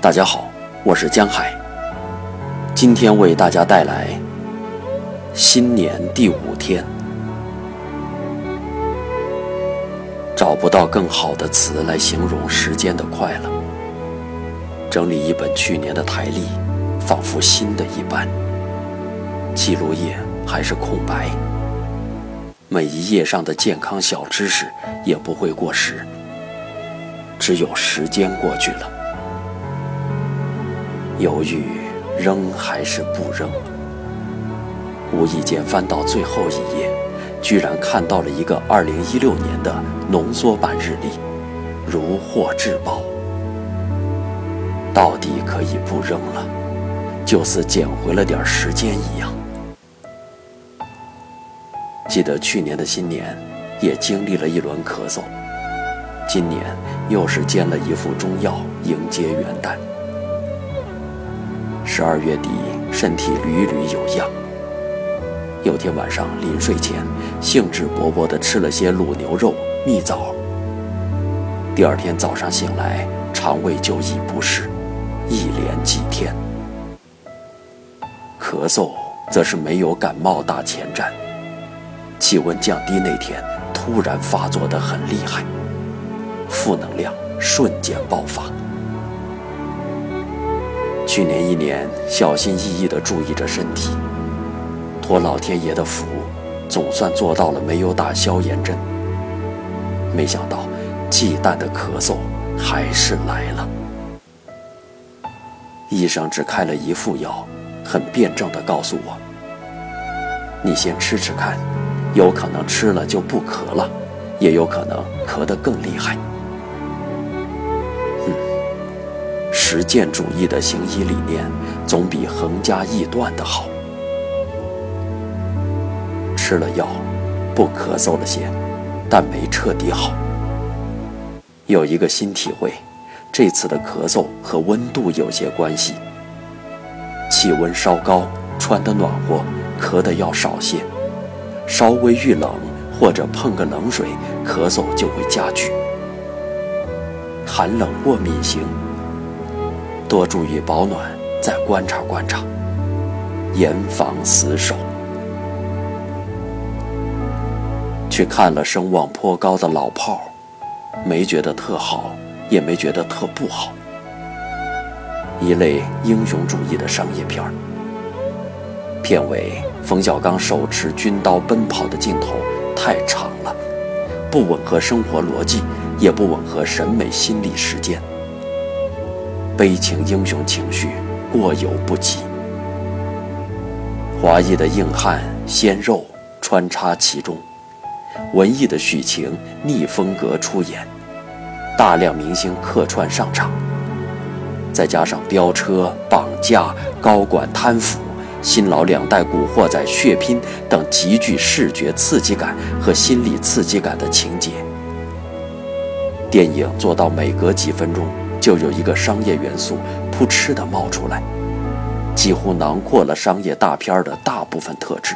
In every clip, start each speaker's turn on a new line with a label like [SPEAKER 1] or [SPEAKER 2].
[SPEAKER 1] 大家好，我是江海。今天为大家带来新年第五天，找不到更好的词来形容时间的快乐。整理一本去年的台历，仿佛新的一般。记录页还是空白，每一页上的健康小知识也不会过时，只有时间过去了。犹豫扔还是不扔？无意间翻到最后一页，居然看到了一个2016年的浓缩版日历，如获至宝。到底可以不扔了，就似捡回了点时间一样。记得去年的新年，也经历了一轮咳嗽，今年又是煎了一副中药迎接元旦。十二月底，身体屡屡有恙。有天晚上临睡前，兴致勃勃地吃了些卤牛肉、蜜枣。第二天早上醒来，肠胃就已不适，一连几天。咳嗽则是没有感冒打前站，气温降低那天突然发作得很厉害，负能量瞬间爆发。去年一年，小心翼翼地注意着身体，托老天爷的福，总算做到了没有打消炎针。没想到，忌惮的咳嗽还是来了。医生只开了一副药，很辩证地告诉我：“你先吃吃看，有可能吃了就不咳了，也有可能咳得更厉害。”实践主义的行医理念，总比横加臆断的好。吃了药，不咳嗽了些，但没彻底好。有一个新体会，这次的咳嗽和温度有些关系。气温稍高，穿得暖和，咳得要少些；稍微遇冷或者碰个冷水，咳嗽就会加剧。寒冷过敏型。多注意保暖，再观察观察，严防死守。去看了声望颇高的老炮儿没觉得特好，也没觉得特不好。一类英雄主义的商业片儿。片尾冯小刚手持军刀奔跑的镜头太长了，不吻合生活逻辑，也不吻合审美心理实践。悲情英雄情绪过犹不及，华裔的硬汉鲜肉穿插其中，文艺的许晴逆风格出演，大量明星客串上场，再加上飙车、绑架、高管贪腐、新老两代古惑仔血拼等极具视觉刺激感和心理刺激感的情节，电影做到每隔几分钟。就有一个商业元素扑哧的冒出来，几乎囊括了商业大片的大部分特质。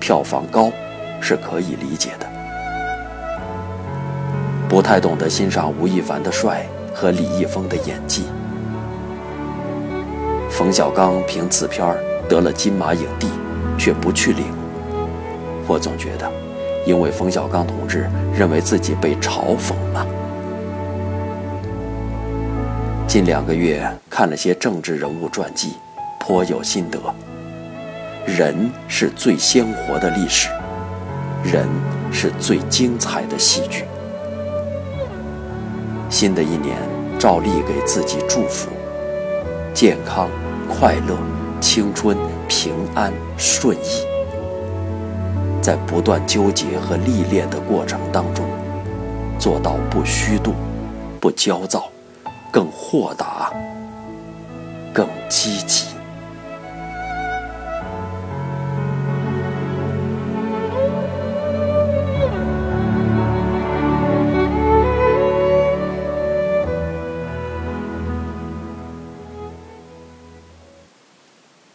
[SPEAKER 1] 票房高是可以理解的。不太懂得欣赏吴亦凡的帅和李易峰的演技。冯小刚凭此片得了金马影帝，却不去领。我总觉得，因为冯小刚同志认为自己被嘲讽了。近两个月看了些政治人物传记，颇有心得。人是最鲜活的历史，人是最精彩的戏剧。新的一年，照例给自己祝福：健康、快乐、青春、平安、顺意。在不断纠结和历练的过程当中，做到不虚度，不焦躁。更豁达，更积极。